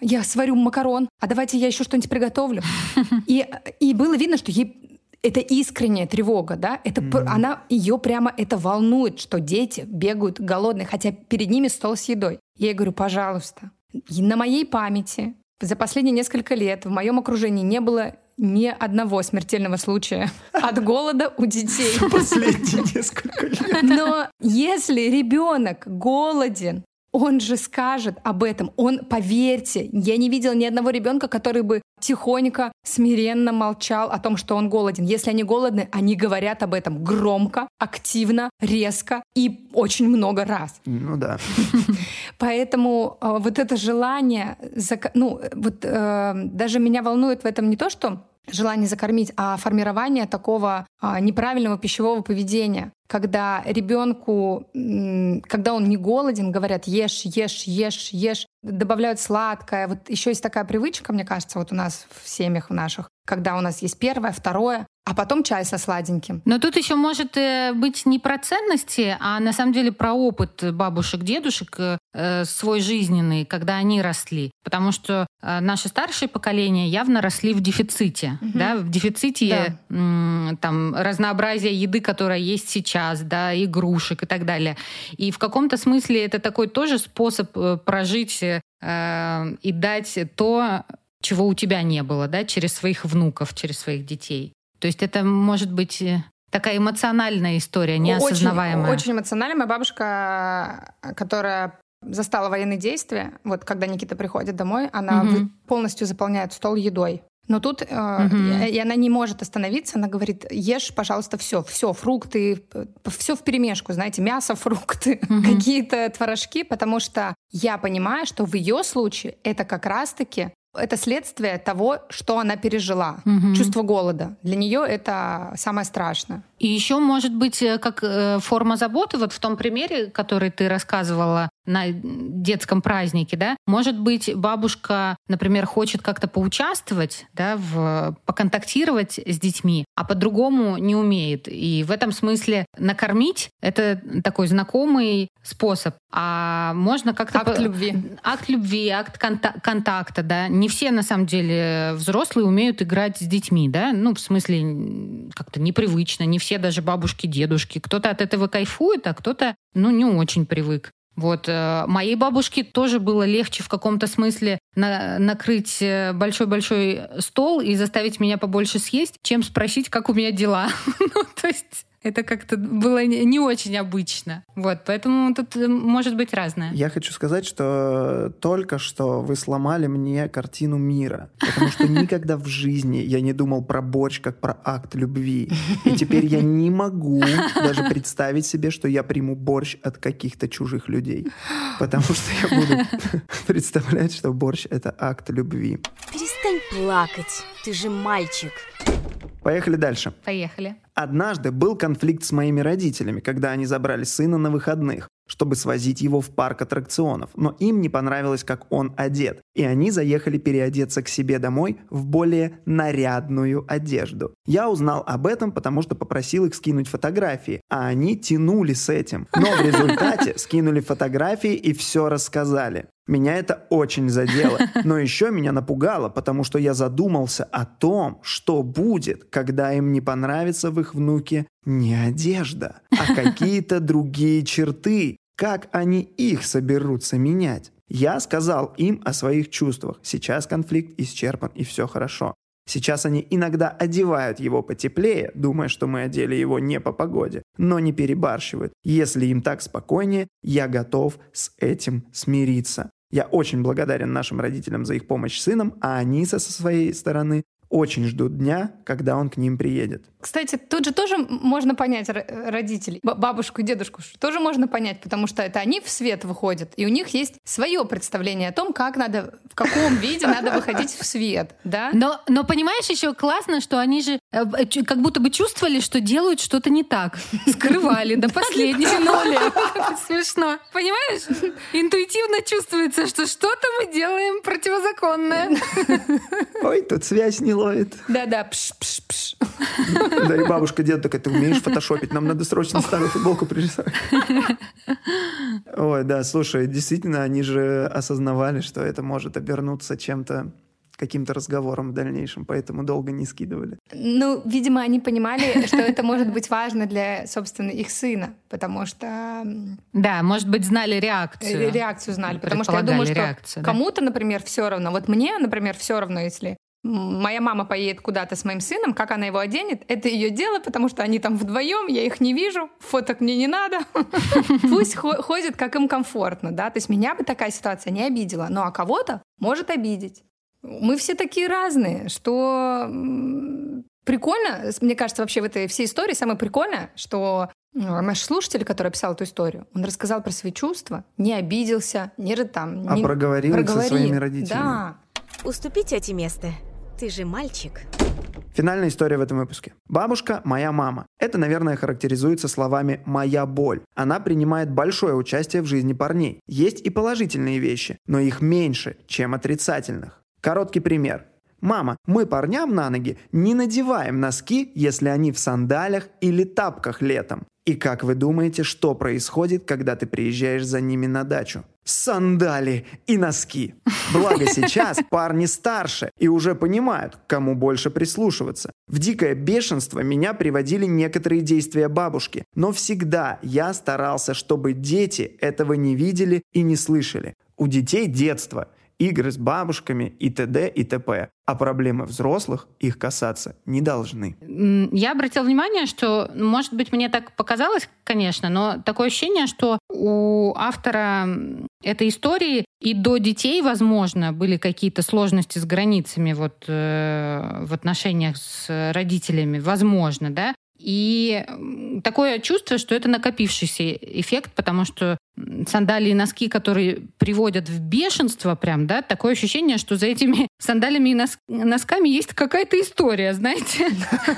я сварю макарон, а давайте я еще что-нибудь приготовлю. И, и было видно, что ей это искренняя тревога, да, это mm-hmm. она ее прямо это волнует, что дети бегают голодные, хотя перед ними стол с едой. Я ей говорю, пожалуйста, на моей памяти за последние несколько лет в моем окружении не было ни одного смертельного случая от голода у детей. Последние несколько лет. Но если ребенок голоден, он же скажет об этом. Он, поверьте, я не видела ни одного ребенка, который бы тихонько, смиренно молчал о том, что он голоден. Если они голодны, они говорят об этом громко, активно, резко и очень много раз. Ну да. Поэтому э, вот это желание, ну вот э, даже меня волнует в этом не то, что желание закормить, а формирование такого а, неправильного пищевого поведения, когда ребенку, когда он не голоден, говорят ешь, ешь, ешь, ешь, добавляют сладкое. Вот еще есть такая привычка, мне кажется, вот у нас в семьях в наших, когда у нас есть первое, второе, а потом чай со сладеньким. Но тут еще может э, быть не про ценности, а на самом деле про опыт бабушек, дедушек э, свой жизненный, когда они росли. Потому что э, наше старшее поколение явно росли в дефиците. Угу. Да, в дефиците да. м, там, разнообразия еды, которая есть сейчас, да, игрушек и так далее. И в каком-то смысле это такой тоже способ э, прожить э, и дать то, чего у тебя не было, да, через своих внуков, через своих детей. То есть это может быть э, такая эмоциональная история, неосознаваемая. Очень, очень эмоциональная. Моя бабушка, которая застала военные действия, вот когда Никита приходит домой, она угу. полностью заполняет стол едой. Но тут э, угу. и, и она не может остановиться, она говорит, ешь, пожалуйста, все, все, фрукты, все в перемешку, знаете, мясо, фрукты, угу. какие-то творожки, потому что я понимаю, что в ее случае это как раз-таки это следствие того, что она пережила. Угу. Чувство голода. Для нее это самое страшное. И еще может быть э, как э, форма заботы, вот в том примере, который ты рассказывала на детском празднике, да, может быть, бабушка, например, хочет как-то поучаствовать, да, в, поконтактировать с детьми, а по-другому не умеет. И в этом смысле накормить — это такой знакомый способ. А можно как-то... Акт по... любви. Акт любви, акт конта- контакта, да. Не все, на самом деле, взрослые умеют играть с детьми, да, ну, в смысле, как-то непривычно, не все даже бабушки, дедушки. Кто-то от этого кайфует, а кто-то, ну, не очень привык. Вот. Э, моей бабушке тоже было легче в каком-то смысле на накрыть э, большой-большой стол и заставить меня побольше съесть, чем спросить, как у меня дела. ну, то есть это как-то было не очень обычно. Вот, поэтому тут э, может быть разное. Я хочу сказать, что только что вы сломали мне картину мира, потому что никогда в жизни я не думал про борщ как про акт любви. И теперь я не могу даже представить себе, что я приму борщ от каких-то чужих людей. Потому что я буду представлять, что борщ — это акт любви. Перестань плакать, ты же мальчик. Поехали дальше. Поехали. Однажды был конфликт с моими родителями, когда они забрали сына на выходных, чтобы свозить его в парк аттракционов, но им не понравилось, как он одет, и они заехали переодеться к себе домой в более нарядную одежду. Я узнал об этом, потому что попросил их скинуть фотографии, а они тянули с этим. Но в результате скинули фотографии и все рассказали. Меня это очень задело, но еще меня напугало, потому что я задумался о том, что будет, когда им не понравится в их внуке не одежда, а какие-то другие черты, как они их соберутся менять. Я сказал им о своих чувствах. Сейчас конфликт исчерпан и все хорошо. Сейчас они иногда одевают его потеплее, думая, что мы одели его не по погоде, но не перебарщивают. Если им так спокойнее, я готов с этим смириться. Я очень благодарен нашим родителям за их помощь сыном, а они со своей стороны очень ждут дня, когда он к ним приедет. Кстати, тут же тоже можно понять родителей, бабушку и дедушку, тоже можно понять, потому что это они в свет выходят, и у них есть свое представление о том, как надо, в каком виде надо выходить в свет, да? Но, но понимаешь, еще классно, что они же э, как будто бы чувствовали, что делают что-то не так, скрывали до последнего. Смешно. Понимаешь? Интуитивно чувствуется, что что-то мы делаем противозаконное. Ой, тут связь не ловит. Да-да, пш-пш-пш. Да, и бабушка, дед такая, ты умеешь фотошопить? Нам надо срочно старую футболку пририсовать. Ой, да, слушай, действительно, они же осознавали, что это может обернуться чем-то каким-то разговором в дальнейшем, поэтому долго не скидывали. Ну, видимо, они понимали, что это может быть важно для, собственно, их сына, потому что... Да, может быть, знали реакцию. Реакцию знали, потому что я думаю, что кому-то, например, все равно. Вот мне, например, все равно, если моя мама поедет куда-то с моим сыном, как она его оденет, это ее дело, потому что они там вдвоем, я их не вижу, фоток мне не надо. Пусть ходят, как им комфортно, да. То есть меня бы такая ситуация не обидела, ну а кого-то может обидеть. Мы все такие разные, что прикольно, мне кажется, вообще в этой всей истории самое прикольное, что наш слушатель, который писал эту историю, он рассказал про свои чувства, не обиделся, не там... А не... проговорил, проговорил со своими родителями. Да. Уступите эти места. Ты же мальчик. Финальная история в этом выпуске. Бабушка – моя мама. Это, наверное, характеризуется словами «моя боль». Она принимает большое участие в жизни парней. Есть и положительные вещи, но их меньше, чем отрицательных. Короткий пример. «Мама, мы парням на ноги не надеваем носки, если они в сандалях или тапках летом. И как вы думаете, что происходит, когда ты приезжаешь за ними на дачу? Сандали и носки. Благо сейчас парни старше и уже понимают, кому больше прислушиваться. В дикое бешенство меня приводили некоторые действия бабушки, но всегда я старался, чтобы дети этого не видели и не слышали. У детей детство – игры с бабушками и т.д. и т.п. А проблемы взрослых их касаться не должны. Я обратила внимание, что, может быть, мне так показалось, конечно, но такое ощущение, что у автора этой истории и до детей, возможно, были какие-то сложности с границами вот, э, в отношениях с родителями, возможно, да, и такое чувство, что это накопившийся эффект, потому что сандалии и носки, которые приводят в бешенство прям, да, такое ощущение, что за этими сандалиями и носками есть какая-то история, знаете.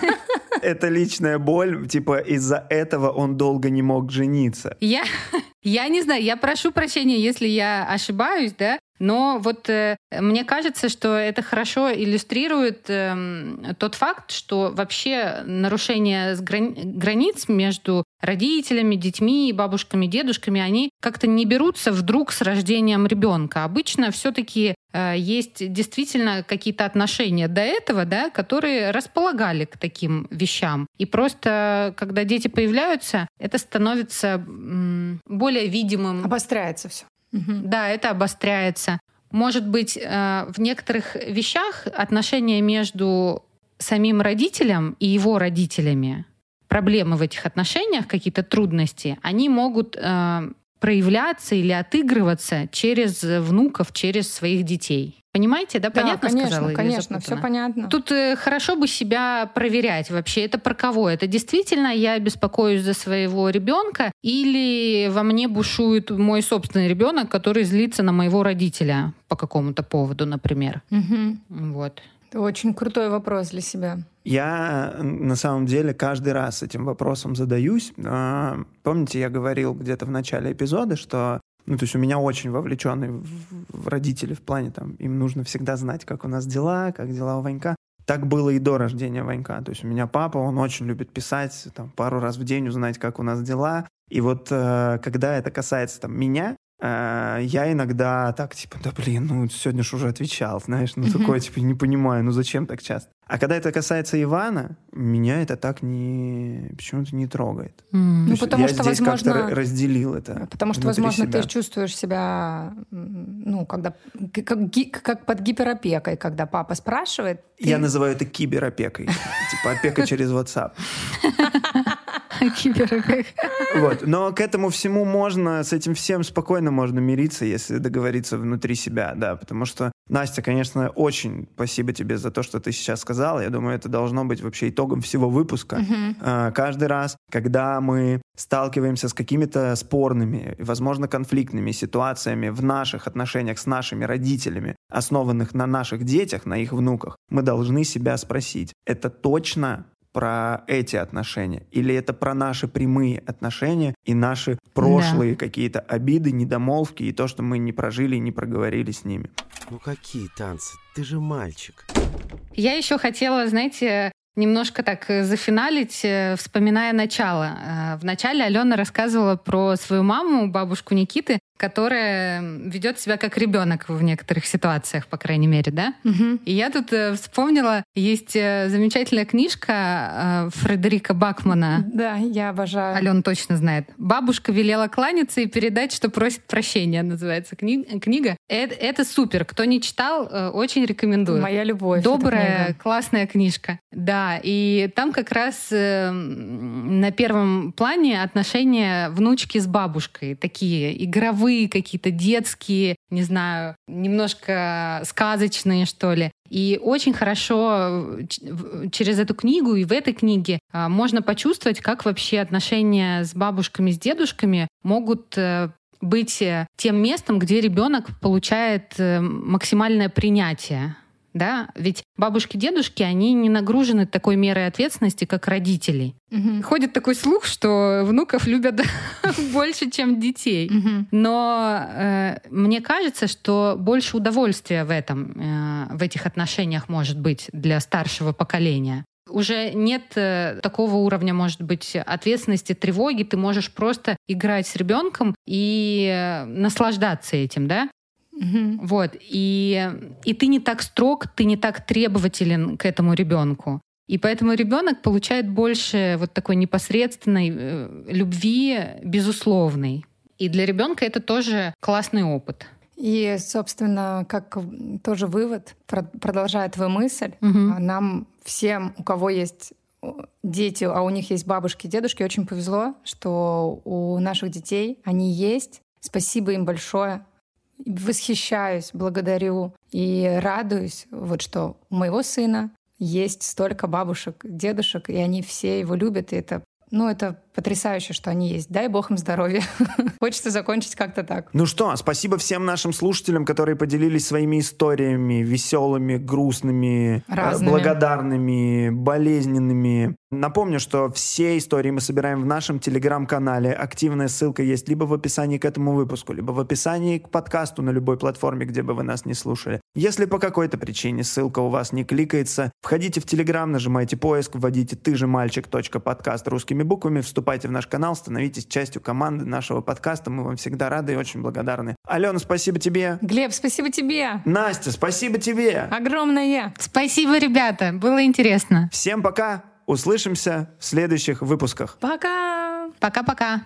Это личная боль, типа из-за этого он долго не мог жениться. Я, я не знаю, я прошу прощения, если я ошибаюсь, да, но вот э, мне кажется, что это хорошо иллюстрирует э, тот факт, что вообще нарушение грани- границ между родителями, детьми, бабушками, дедушками, они как-то не берутся вдруг с рождением ребенка. Обычно все-таки э, есть действительно какие-то отношения до этого, да, которые располагали к таким вещам. И просто, когда дети появляются, это становится более видимым. Обостряется все. Да, это обостряется. Может быть, э, в некоторых вещах отношения между самим родителем и его родителями, проблемы в этих отношениях, какие-то трудности, они могут э, проявляться или отыгрываться через внуков, через своих детей. Понимаете, да? Понятно да, конечно, сказала? Конечно, все понятно. Тут э, хорошо бы себя проверять вообще. Это про кого? Это действительно я беспокоюсь за своего ребенка или во мне бушует мой собственный ребенок, который злится на моего родителя по какому-то поводу, например. Угу. Вот. Это очень крутой вопрос для себя. Я на самом деле каждый раз этим вопросом задаюсь. А, помните, я говорил где-то в начале эпизода, что ну, то есть у меня очень вовлеченные в, в родители в плане, там, им нужно всегда знать, как у нас дела, как дела у Ванька. Так было и до рождения Ванька. То есть у меня папа, он очень любит писать, там, пару раз в день узнать, как у нас дела. И вот э, когда это касается там, меня, я иногда так, типа, да блин, ну сегодня же уже отвечал, знаешь, ну такое, типа, не понимаю, ну зачем так часто? А когда это касается Ивана, меня это так не почему-то не трогает. То Ну, есть потому я что, здесь как-то возможно, р- разделил это. Потому что, возможно, себя. ты чувствуешь себя, ну, когда как, как под гиперопекой, когда папа спрашивает. ты- Я называю это киберопекой. Типа опека через WhatsApp. Киберопека. Вот. Но к этому всему можно, с этим всем спокойно можно мириться, если договориться внутри себя, да. Потому что, Настя, конечно, очень спасибо тебе за то, что ты сейчас сказала. Я думаю, это должно быть вообще итогом всего выпуска. А, Каждый раз, когда мы сталкиваемся с какими-то спорными, возможно, конфликтными ситуациями в наших отношениях с нашими родителями, основанных на наших детях, на их внуках, мы должны себя спросить, это точно про эти отношения? Или это про наши прямые отношения и наши прошлые какие-то обиды, недомолвки и то, что мы не прожили и не проговорили с ними? Ну какие танцы? Ты же мальчик. Я еще хотела, знаете, немножко так зафиналить, э, вспоминая начало. Э, В начале Алена рассказывала про свою маму, бабушку Никиты, которая ведет себя как ребенок в некоторых ситуациях, по крайней мере, да? Мгм. И я тут э, вспомнила, есть э, замечательная книжка э, Фредерика Бакмана. Да, я обожаю. Алена точно знает. Бабушка велела кланяться и передать, что просит прощения, называется кни- книга. Э- Это, супер. Кто не читал, очень рекомендую. Моя любовь. Добрая, классная книжка. Да, и там как раз на первом плане отношения внучки с бабушкой. Такие игровые какие-то, детские, не знаю, немножко сказочные, что ли. И очень хорошо э, через эту книгу и в этой книге а, можно почувствовать, как вообще отношения с бабушками, с дедушками могут э, быть э, тем местом, где ребенок получает э, максимальное принятие. Да? Ведь бабушки, дедушки, они не нагружены такой мерой ответственности, как родители. Мгм. Ходит такой слух, что внуков любят больше, чем детей. Мгм. Но э, мне кажется, что больше удовольствия в этом, э, в этих отношениях может быть для старшего поколения. Уже нет э, такого уровня, может быть, ответственности, тревоги. Ты можешь просто играть с ребенком и э, наслаждаться этим, да? Мгм. Вот. И, и ты не так строг, ты не так требователен к этому ребенку. И поэтому ребенок получает больше вот такой непосредственной э, любви, безусловной. И для ребенка это тоже классный опыт. И, собственно, как тоже вывод, про- продолжая твою мысль, а нам всем, у кого есть дети, а у них есть бабушки и дедушки, очень повезло, что у наших детей они есть. Спасибо им большое. Восхищаюсь, благодарю и радуюсь, вот что у моего сына есть столько бабушек, дедушек, и они все его любят, и это ну, это потрясающе, что они есть. Дай бог им здоровья. Хочется закончить как-то так. Ну что, спасибо всем нашим слушателям, которые поделились своими историями, веселыми, грустными, Разными. благодарными, болезненными. Напомню, что все истории мы собираем в нашем телеграм-канале. Активная ссылка есть либо в описании к этому выпуску, либо в описании к подкасту на любой платформе, где бы вы нас не слушали. Если по какой-то причине ссылка у вас не кликается, входите в телеграм, нажимайте поиск, вводите ты же мальчик подкаст русскими буквами, вступайте в наш канал, становитесь частью команды нашего подкаста. Мы вам всегда рады и очень благодарны. Алена, спасибо тебе. Глеб, спасибо тебе. Настя, спасибо тебе. Огромное. Спасибо, ребята. Было интересно. Всем пока. Услышимся в следующих выпусках. Пока. Пока-пока.